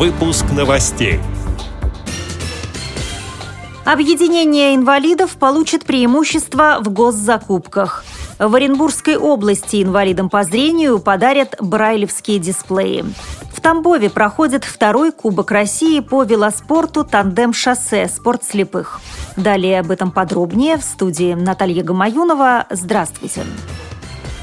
Выпуск новостей. Объединение инвалидов получит преимущество в госзакупках. В Оренбургской области инвалидам по зрению подарят брайлевские дисплеи. В Тамбове проходит второй Кубок России по велоспорту «Тандем-шоссе. Спорт слепых». Далее об этом подробнее в студии Наталья Гамаюнова. Здравствуйте. Здравствуйте.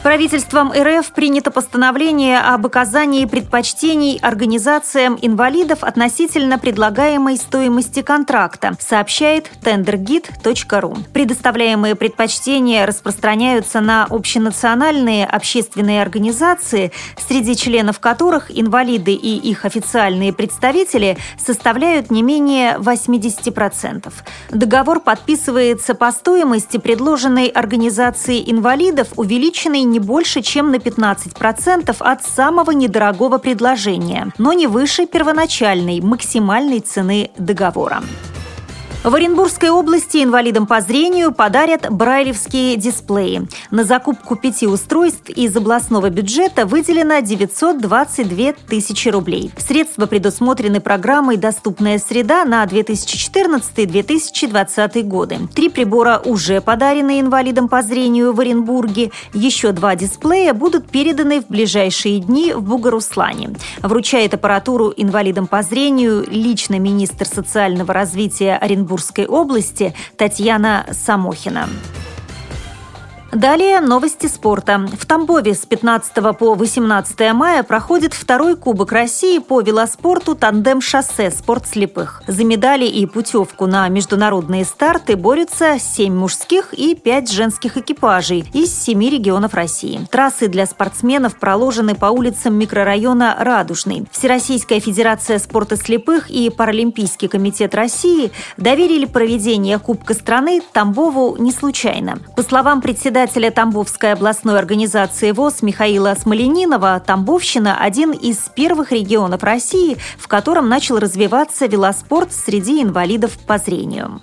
Правительством РФ принято постановление об оказании предпочтений организациям инвалидов относительно предлагаемой стоимости контракта, сообщает tendergit.ru. Предоставляемые предпочтения распространяются на общенациональные общественные организации, среди членов которых инвалиды и их официальные представители составляют не менее 80%. Договор подписывается по стоимости предложенной организации инвалидов, увеличенной не больше, чем на 15% от самого недорогого предложения, но не выше первоначальной максимальной цены договора. В Оренбургской области инвалидам по зрению подарят брайлевские дисплеи. На закупку пяти устройств из областного бюджета выделено 922 тысячи рублей. Средства предусмотрены программой «Доступная среда» на 2014-2020 годы. Три прибора уже подарены инвалидам по зрению в Оренбурге. Еще два дисплея будут переданы в ближайшие дни в Бугаруслане. Вручает аппаратуру инвалидам по зрению лично министр социального развития Оренбурга Оренбургской области Татьяна Самохина. Далее новости спорта. В Тамбове с 15 по 18 мая проходит второй Кубок России по велоспорту «Тандем-шоссе. Спорт слепых». За медали и путевку на международные старты борются 7 мужских и 5 женских экипажей из 7 регионов России. Трассы для спортсменов проложены по улицам микрорайона Радужный. Всероссийская федерация спорта слепых и Паралимпийский комитет России доверили проведение Кубка страны Тамбову не случайно. По словам председателя председателя Тамбовской областной организации ВОЗ Михаила Смоленинова, Тамбовщина – один из первых регионов России, в котором начал развиваться велоспорт среди инвалидов по зрению.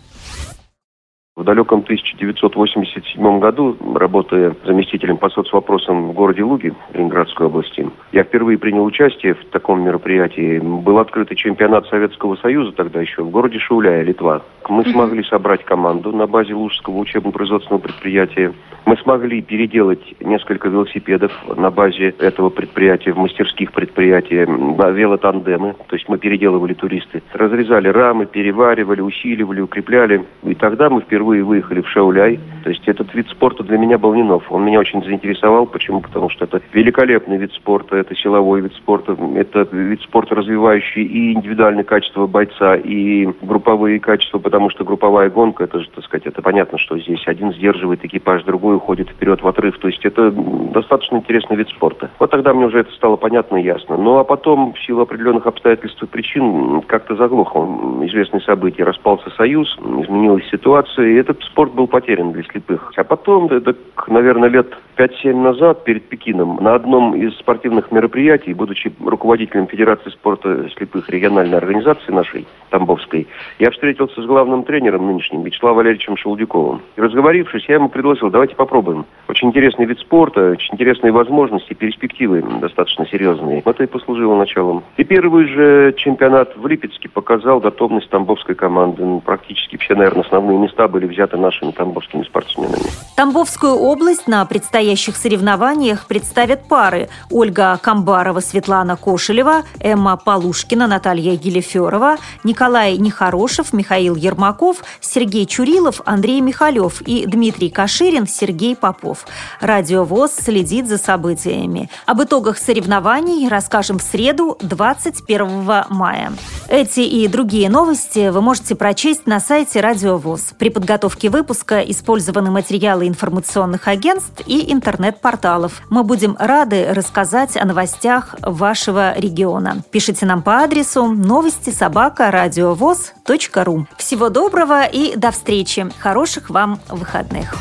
В далеком 1987 году, работая заместителем по соцвопросам в городе Луги Ленинградской области, я впервые принял участие в таком мероприятии. Был открытый чемпионат Советского Союза тогда еще в городе Шауляя, Литва. Мы смогли собрать команду на базе Лужского учебно-производственного предприятия. Мы смогли переделать несколько велосипедов на базе этого предприятия, в мастерских предприятия, велотандемы. То есть мы переделывали туристы. Разрезали рамы, переваривали, усиливали, укрепляли. И тогда мы впервые впервые выехали в Шауляй. То есть этот вид спорта для меня был не нов. Он меня очень заинтересовал. Почему? Потому что это великолепный вид спорта, это силовой вид спорта, это вид спорта, развивающий и индивидуальные качества бойца, и групповые качества, потому что групповая гонка, это же, так сказать, это понятно, что здесь один сдерживает экипаж, другой уходит вперед в отрыв. То есть это достаточно интересный вид спорта. Вот тогда мне уже это стало понятно и ясно. Ну а потом, в силу определенных обстоятельств и причин, как-то заглохло известные события. Распался союз, изменилась ситуация, и этот спорт был потерян для слепых. А потом, это, наверное, лет 5-7 назад перед Пекином на одном из спортивных мероприятий, будучи руководителем Федерации спорта слепых региональной организации нашей, Тамбовской, я встретился с главным тренером нынешним, Вячеславом Валерьевичем Шелудюковым. И разговорившись, я ему предложил, давайте попробуем. Очень интересный вид спорта, очень интересные возможности, перспективы достаточно серьезные. Это и послужило началом. И первый же чемпионат в Липецке показал готовность тамбовской команды. Ну, практически все, наверное, основные места были взяты нашими тамбовскими спортсменами. Тамбовскую область на предстоящих соревнованиях представят пары Ольга Камбарова, Светлана Кошелева, Эмма Полушкина, Наталья Гелеферова, Николай Нехорошев, Михаил Ермаков, Сергей Чурилов, Андрей Михалев и Дмитрий Каширин, Сергей Попов. Радио ВОЗ следит за событиями. Об итогах соревнований расскажем в среду 21 мая. Эти и другие новости вы можете прочесть на сайте Радио ВОЗ. При подготовке выпуска использованы материалы информационных агентств и интернет-порталов. Мы будем рады рассказать о новостях вашего региона. Пишите нам по адресу новости собака ру. Всего доброго и до встречи. Хороших вам выходных.